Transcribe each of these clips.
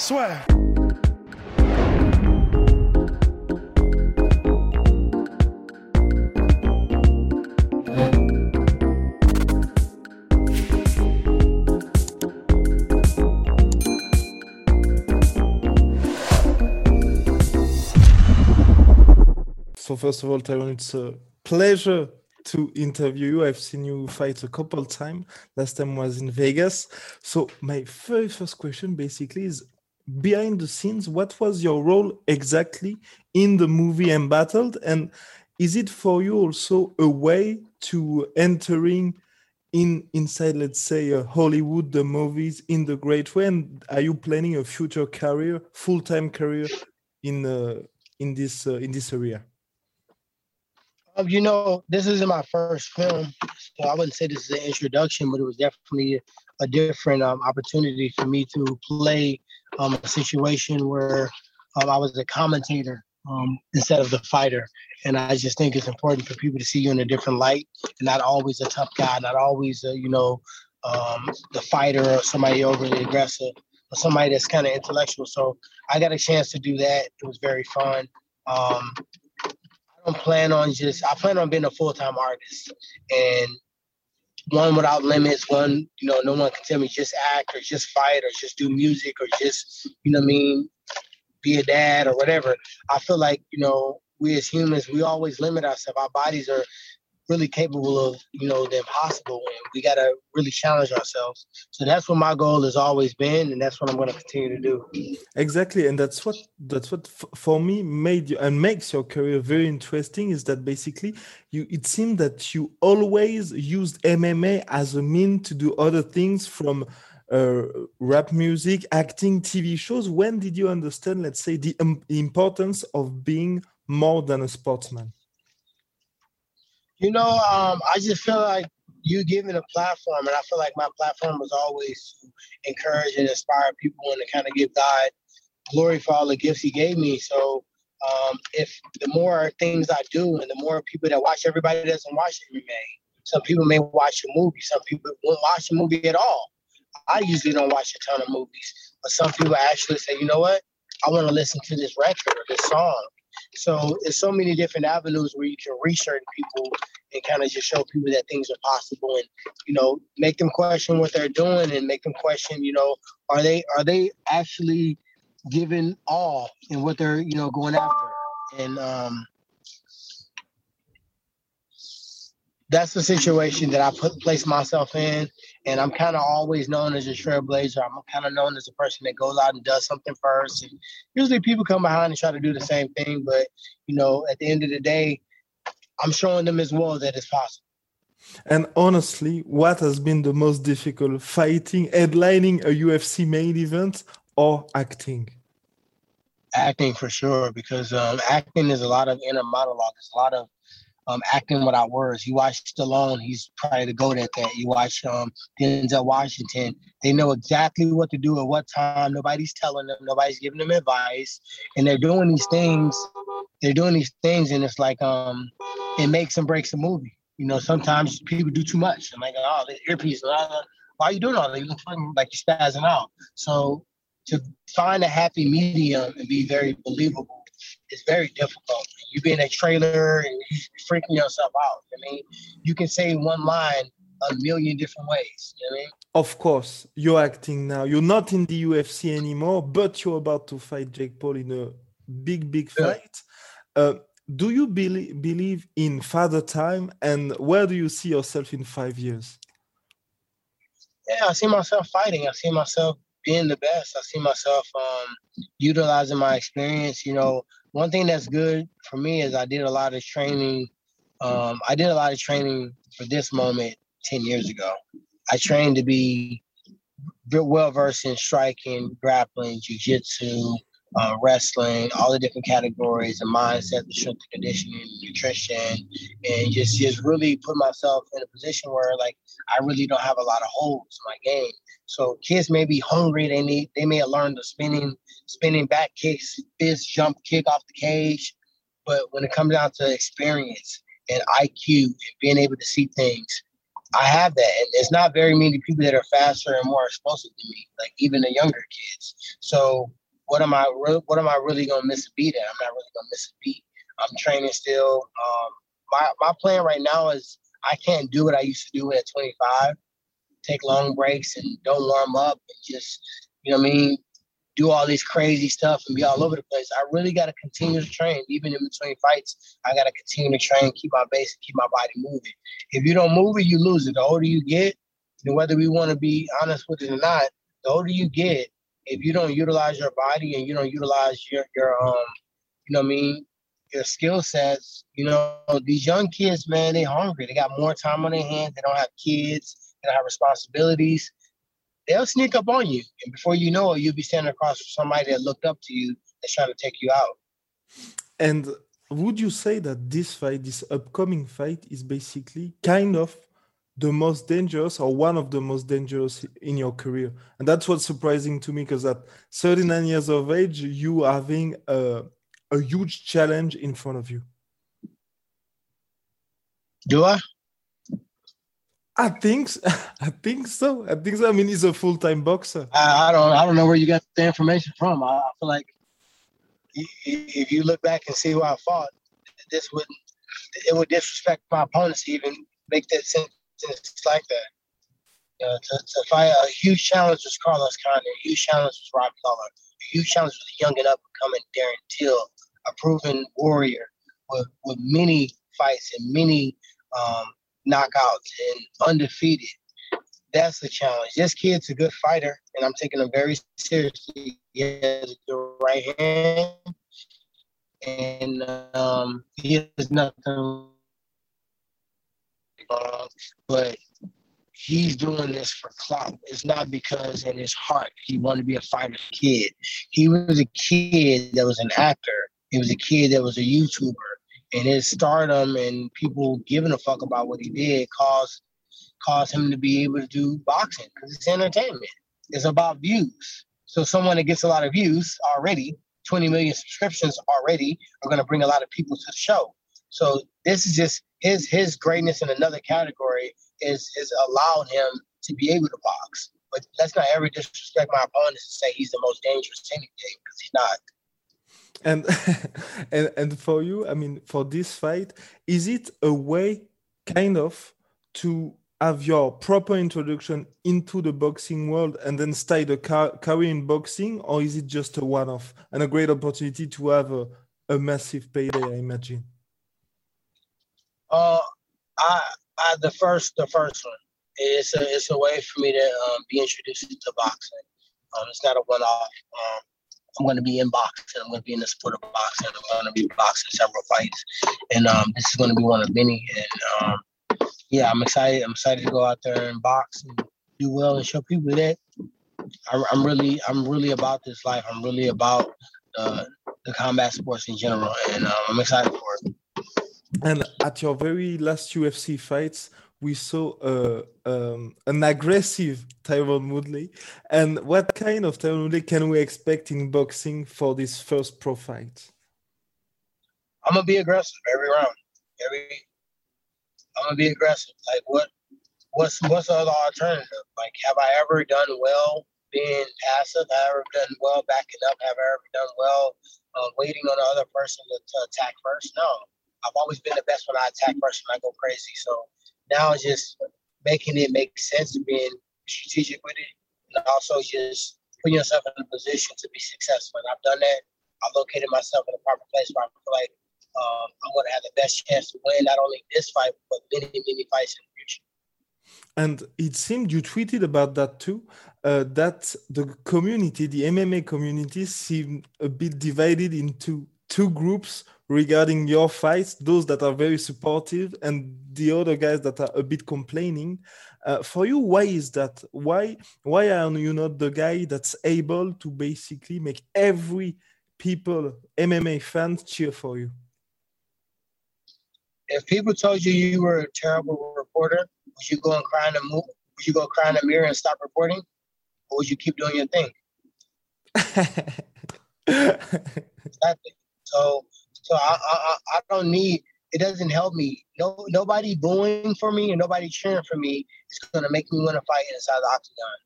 Swear. So first of all, Tyron, it's a pleasure to interview you. I've seen you fight a couple times. Last time was in Vegas. So my very first question basically is behind the scenes, what was your role exactly in the movie Embattled? And is it for you also a way to entering in inside, let's say, uh, Hollywood, the movies in the great way? And are you planning a future career, full-time career in uh, in this uh, in this area? Um, you know, this isn't my first film, so I wouldn't say this is an introduction, but it was definitely a, different um, opportunity for me to play um, a situation where um, I was a commentator um, instead of the fighter. And I just think it's important for people to see you in a different light and not always a tough guy, not always, a, you know, um, the fighter or somebody overly aggressive or somebody that's kind of intellectual. So I got a chance to do that. It was very fun. Um, I don't plan on just. I plan on being a full time artist, and one without limits. One, you know, no one can tell me just act or just fight or just do music or just, you know, I mean, be a dad or whatever. I feel like you know, we as humans, we always limit ourselves. Our bodies are really capable of, you know, the impossible, and we gotta really challenge ourselves. So that's what my goal has always been, and that's what I'm gonna continue to do. Exactly, and that's what that's what for me made you and makes your career very interesting. Is that basically you? It seemed that you always used MMA as a mean to do other things from. Uh, rap music, acting, TV shows. When did you understand, let's say, the um, importance of being more than a sportsman? You know, um, I just feel like you giving a platform, and I feel like my platform was always to encourage and inspire people and to kind of give God glory for all the gifts He gave me. So, um, if the more things I do, and the more people that watch, everybody doesn't watch MMA. Some people may watch a movie. Some people won't watch a movie at all. I usually don't watch a ton of movies, but some people actually say, you know what? I want to listen to this record or this song. So there's so many different avenues where you can reach certain people and kind of just show people that things are possible and you know make them question what they're doing and make them question you know are they are they actually giving all in what they're you know going after? And um that's the situation that I put place myself in, and I'm kind of always known as a trailblazer. I'm kind of known as a person that goes out and does something first. And usually, people come behind and try to do the same thing, but you know, at the end of the day, I'm showing them as well that it's possible. And honestly, what has been the most difficult? Fighting, headlining a UFC main event, or acting? Acting for sure, because um, acting is a lot of inner monologue. It's a lot of um, acting without words. You watch Stallone, he's probably the goat at that. You watch um, Denzel Washington, they know exactly what to do at what time. Nobody's telling them, nobody's giving them advice, and they're doing these things. They're doing these things, and it's like um, it makes and breaks a movie. You know, sometimes people do too much. I'm like, oh, the earpiece, why are you doing all that? You look like you're spazzing out. So to find a happy medium and be very believable is very difficult. You be in a trailer and you freaking yourself out. I mean, you can say one line a million different ways. You know I mean? Of course, you're acting now. You're not in the UFC anymore, but you're about to fight Jake Paul in a big, big Yeah. fight. Uh, do you believe believe in father time, and where do you see yourself in five years? Yeah, I see myself fighting. I see myself being the best. I see myself um, utilizing my experience. You know, one thing that's good for me is I did a lot of training. Um, I did a lot of training for this moment 10 years ago. I trained to be well versed in striking, grappling, jujitsu, uh, wrestling, all the different categories, the mindset, the strength and conditioning, nutrition, and just just really put myself in a position where like I really don't have a lot of holes in my game. So kids may be hungry. They need they may have learned the spinning spinning back kicks, fist jump kick off the cage, but when it comes down to experience and IQ and being able to see things, I have that. And there's not very many people that are faster and more explosive than me, like even the younger kids. So what am I re- what am I really gonna miss a beat at? I'm not really gonna miss a beat. I'm training still. Um, my my plan right now is I can't do what I used to do at 25. Take long breaks and don't warm up and just you know what I mean do all this crazy stuff and be all over the place. I really got to continue to train, even in between fights. I got to continue to train, keep my base, keep my body moving. If you don't move it, you lose it. The older you get, and whether we want to be honest with it or not, the older you get, if you don't utilize your body and you don't utilize your your um, you know what I mean, your skill sets, you know, these young kids, man, they hungry. They got more time on their hands. They don't have kids. They don't have responsibilities they'll sneak up on you, and before you know it, you'll be standing across from somebody that looked up to you that's trying to take you out. And would you say that this fight, this upcoming fight, is basically kind of the most dangerous or one of the most dangerous in your career? And that's what's surprising to me because at 39 years of age, you are having a, a huge challenge in front of you. Do I? I think I think so. I think so. I mean, he's a full time boxer. I, I, don't I don't know where you got the information from. I, I, feel like if you look back and see who I fought, this would it would disrespect my opponents to even make that sentence like that. You know, to, to fight a huge challenge was Carlos Condit, a huge challenge was Robbie Lawler, a huge challenge was young and up and coming Darren Till, a proven warrior with, with many fights and many um, knockouts and undefeated. That's the challenge. This kid's a good fighter, and I'm taking him very seriously. He has a good right hand, and um, he has nothing uh, but he's doing this for clout. It's not because in his heart he wanted to be a fighter kid. He was a kid that was an actor. He was a kid that was a YouTuber and his stardom and people giving a fuck about what he did caused caused him to be able to do boxing because it's entertainment. It's about views. So someone that gets a lot of views already, 20 million subscriptions already, are going to bring a lot of people to the show. So this is just his his greatness in another category is is allowed him to be able to box. But let's not ever disrespect my opponents and say he's the most dangerous anything because he's not. And and and for you i mean for this fight is it a way kind of to have your proper introduction into the boxing world and then start a career in boxing? Or is it just a one-off and a great opportunity to have a, a massive payday i imagine uh i i the first the first one it's a it's a way for me to um, be introduced to boxing um, it's not a one-off um, I'm going to be in boxing. I'm going to be in the sport of boxing. I'm going to be boxing several fights, and um, this is going to be one of many. And um, yeah, I'm excited. I'm excited to go out there and box and do well and show people that I, am really, I'm really about this life. I'm really about uh, the combat sports in general, and uh, I'm excited for it. And at your very last UFC fights, we saw uh, um, an aggressive Tyron Woodley. And what kind of Tyron Woodley can we expect in boxing for this first pro fight? I'm gonna be aggressive every round. Every I'm gonna be aggressive. Like what? What's what's the other alternative? Like, have I ever done well being passive? Have I ever done well backing up? Have I ever done well uh, waiting on the other person to, to attack first? No. I've always been the best when I attack first and I go crazy. So now it's just making it make sense and being strategic with it, and also just putting yourself in a position to be successful. And I've done that. I've located myself in a proper place where I feel like um, I'm going to have the best chance to win not only this fight, but many, many fights in the future. And it seemed you tweeted about that too, uh, that the community, the MMA community, seemed a bit divided into two groups regarding your fights, those that are very supportive and the other guys that are a bit complaining. Uh, for you, why is that? Why why are you not the guy that's able to basically make every people MMA fans cheer for you? If people told you you were a terrible reporter, would you go and cry in the mo- would you go cry in the mirror and stop reporting, or would you keep doing your thing? exactly. So so I, I I don't need it doesn't help me. No nobody booing for me and nobody cheering for me is gonna make me want to fight inside the octagon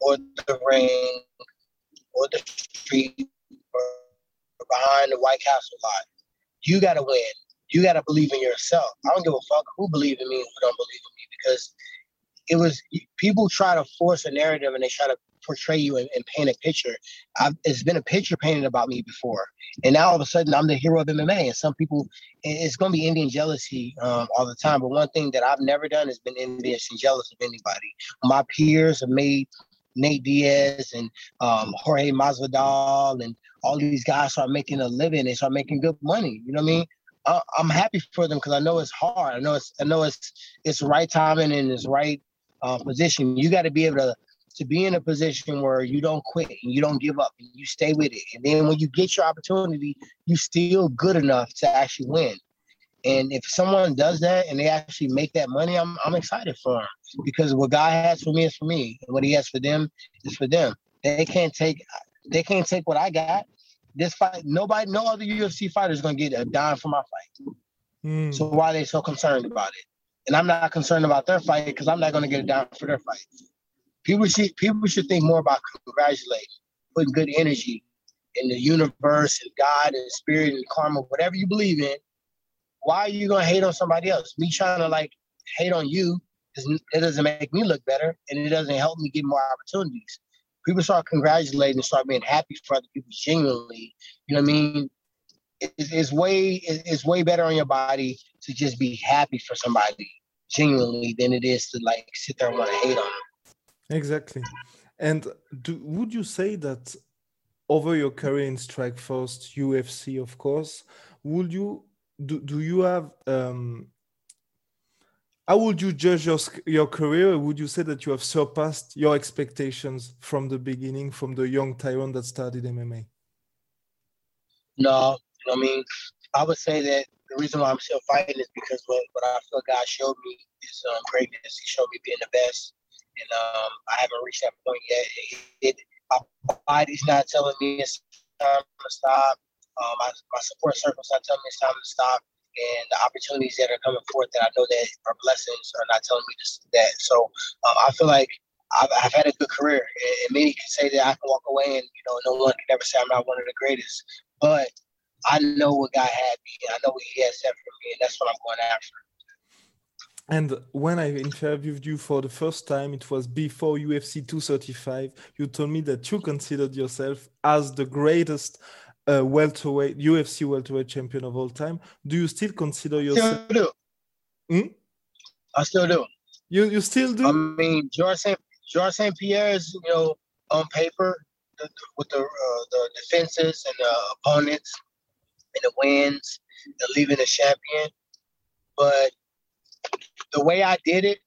or the ring or the street or behind the White Castle lot. You gotta win. You gotta believe in yourself. I don't give a fuck who believe in me and who don't believe in me because it was people try to force a narrative and they try to portray you and, and paint a picture. I've, it's been a picture painted about me before, and now all of a sudden I'm the hero of MMA. And some people, it's going to be Indian jealousy um, all the time. But one thing that I've never done is been envious and jealous of anybody. My peers have made Nate Diaz and um, Jorge Masvidal and all these guys start making a living. They start making good money. You know what I mean? I, I'm happy for them because I know it's hard. I know it's I know it's it's right timing and it's right uh, position. You got to be able to to be in a position where you don't quit and you don't give up and you stay with it. And then when you get your opportunity, you still good enough to actually win. And if someone does that and they actually make that money, I'm I'm excited for them because what God has for me is for me, and what He has for them is for them. They can't take they can't take what I got. This fight, nobody, no other UFC fighter is gonna get a dime for my fight. Mm. So why are they so concerned about it? And I'm not concerned about their fight because I'm not gonna get a dime for their fight. People should people should think more about congratulating, putting good energy in the universe and God and spirit and karma, whatever you believe in. Why are you gonna hate on somebody else? Me trying to like hate on you, it doesn't make me look better, and it doesn't help me get more opportunities. People start congratulating and start being happy for other people genuinely. You know what I mean? It's, it's way it's way better on your body to just be happy for somebody genuinely than it is to like sit there and want to hate on them. Exactly. And do, would you say that over your career in Strike Strikeforce, UFC, of course, would you do, do you have um, how would you judge your your career? Would you say that you have surpassed your expectations from the beginning, from the young Tyron that started MMA? No, I mean, I would say that the reason why I'm still fighting is because what, what I feel God showed me is um, greatness. He showed me being the best and um, I haven't reached that point yet. It, it, my body's not telling me it's time to stop. Um, my, my support circle's not telling me it's time to stop. And the opportunities that are coming forth that I know that are blessings are not telling me this, that. So um, I feel like I've, I've, had a good career. And many can say that I can walk away and, you know, no one can ever say I'm not one of the greatest. But I know what God had me I know what He has set for me. And that's what I'm going after. And when I interviewed you for the first time, it was before UFC 235. You told me that you considered yourself as the greatest uh, welterweight UFC welterweight champion of all time. Do you still consider yourself? Still do. Hmm? I still do. You you still do? I mean, George St. George St. Pierre is you know on paper the, with the uh, the defenses and the opponents and the wins and leaving a champion, but the way I did it,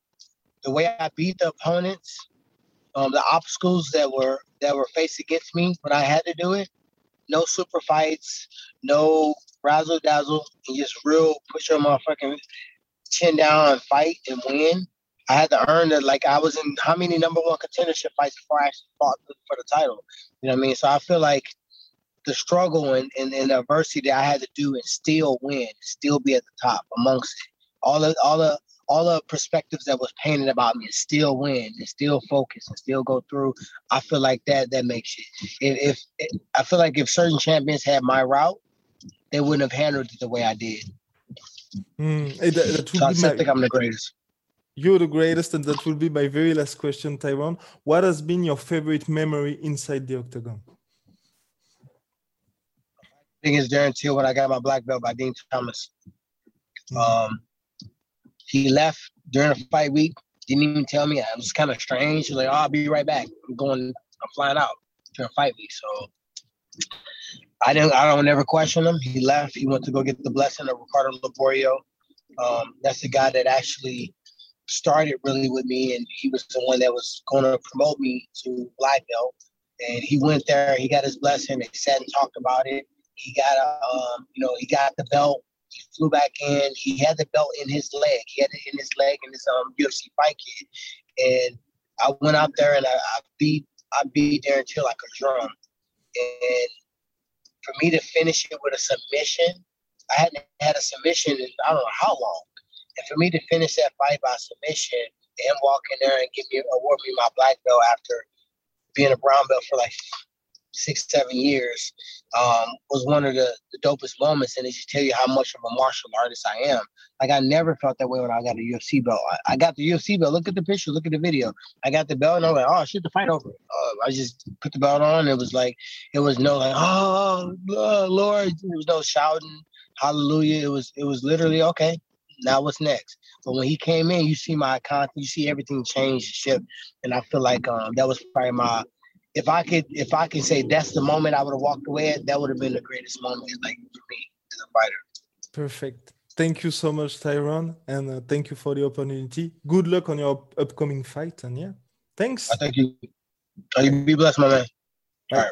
the way I beat the opponents, um, the obstacles that were that were faced against me when I had to do it, no super fights, no razzle dazzle, and just real push your motherfucking chin down and fight and win. I had to earn it. Like I was in how many number one contendership fights before I actually fought for the title. You know what I mean? So I feel like the struggle and, and, and the adversity that I had to do and still win, still be at the top amongst. All the all the all the perspectives that was painted about me still win and still focus and still go through. I feel like that that makes it. If, if I feel like if certain champions had my route, they wouldn't have handled it the way I did. Mm, that, that so I my, think I'm the greatest. You're the greatest, and that will be my very last question, Tyron. What has been your favorite memory inside the octagon? I think it's Darren Till when I got my black belt by Din Thomas. Mm. Um, he left during the fight week. Didn't even tell me. It was kind of strange. He was like, oh, "I'll be right back. I'm going. I'm flying out during fight week." So I didn't. I don't ever question him. He left. He went to go get the blessing of Ricardo Liborio. Um, that's the guy that actually started really with me, and he was the one that was going to promote me to black belt. And he went there. He got his blessing. They sat and talked about it. He got a, um, you know, he got the belt. He flew back in. He had the belt in his leg. He had it in his leg in his um UFC fight kit. And I went out there and I, I beat I beat Darren Till like a drum. And for me to finish it with a submission, I hadn't had a submission in I don't know how long. And for me to finish that fight by submission, and walk in there and give me award me my black belt after being a brown belt for like six, seven years, um, was one of the, the dopest moments. And it should tell you how much of a martial artist I am. Like I never felt that way when I got a UFC belt. I, I got the UFC belt. Look at the picture. Look at the video. I got the belt, and I was like, "Oh shit, the fight over." Uh, I just put the belt on. It was like, it was no like, "Oh Lord," there was no shouting, "Hallelujah." It was, it was literally okay. Now what's next? But when he came in, you see my content, you see everything change, shift, and I feel like um, that was probably my if I could if I could say that's the moment I would have walked away at, that would have been the greatest moment like for me as a fighter. Perfect. Thank you so much, Tyron, and uh, thank you for the opportunity. Good luck on your upcoming fight, and yeah, thanks. I thank you. You be blessed, my man. All right.